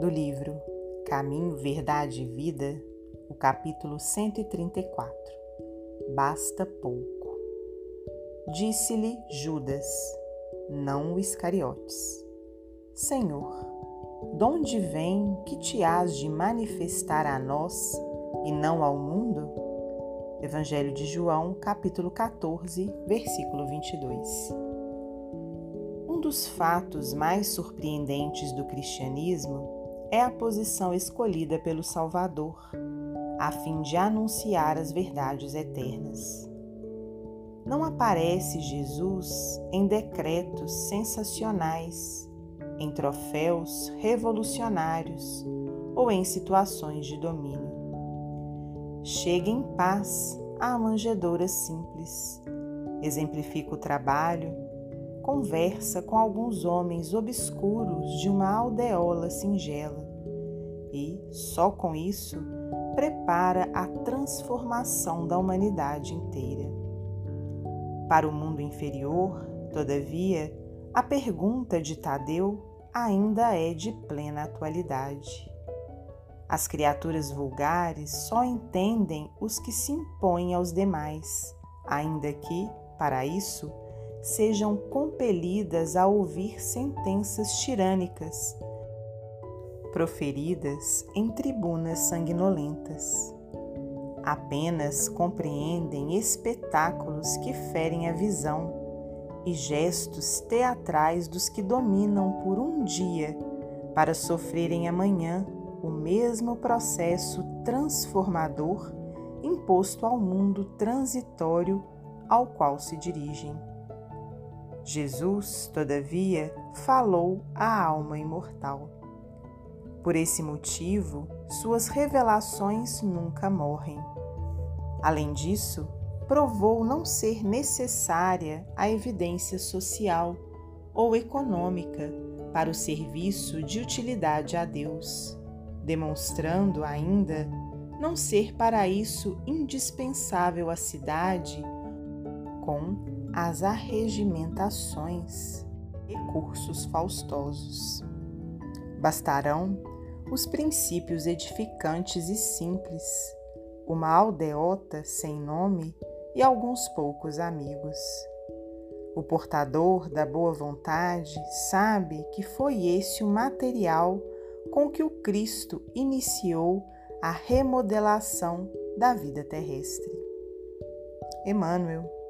do livro Caminho, Verdade e Vida, o capítulo 134. Basta pouco. Disse-lhe Judas, não o Iscariotes: Senhor, donde vem que te has de manifestar a nós e não ao mundo? Evangelho de João, capítulo 14, versículo 22. Um dos fatos mais surpreendentes do cristianismo é a posição escolhida pelo Salvador, a fim de anunciar as verdades eternas. Não aparece Jesus em decretos sensacionais, em troféus revolucionários ou em situações de domínio. Chega em paz à manjedoura simples, exemplifica o trabalho, conversa com alguns homens obscuros de uma aldeola singela e, só com isso, prepara a transformação da humanidade inteira. Para o mundo inferior, todavia, a pergunta de Tadeu ainda é de plena atualidade. As criaturas vulgares só entendem os que se impõem aos demais, ainda que, para isso, sejam compelidas a ouvir sentenças tirânicas, proferidas em tribunas sanguinolentas. Apenas compreendem espetáculos que ferem a visão e gestos teatrais dos que dominam por um dia para sofrerem amanhã o mesmo processo transformador imposto ao mundo transitório ao qual se dirigem. Jesus, todavia, falou à alma imortal. Por esse motivo, suas revelações nunca morrem. Além disso, provou não ser necessária a evidência social ou econômica para o serviço de utilidade a Deus, demonstrando ainda não ser para isso indispensável a cidade com as arregimentações, recursos faustosos. Bastarão os princípios edificantes e simples, uma aldeota sem nome e alguns poucos amigos. O portador da boa vontade sabe que foi esse o material com que o Cristo iniciou a remodelação da vida terrestre. Emmanuel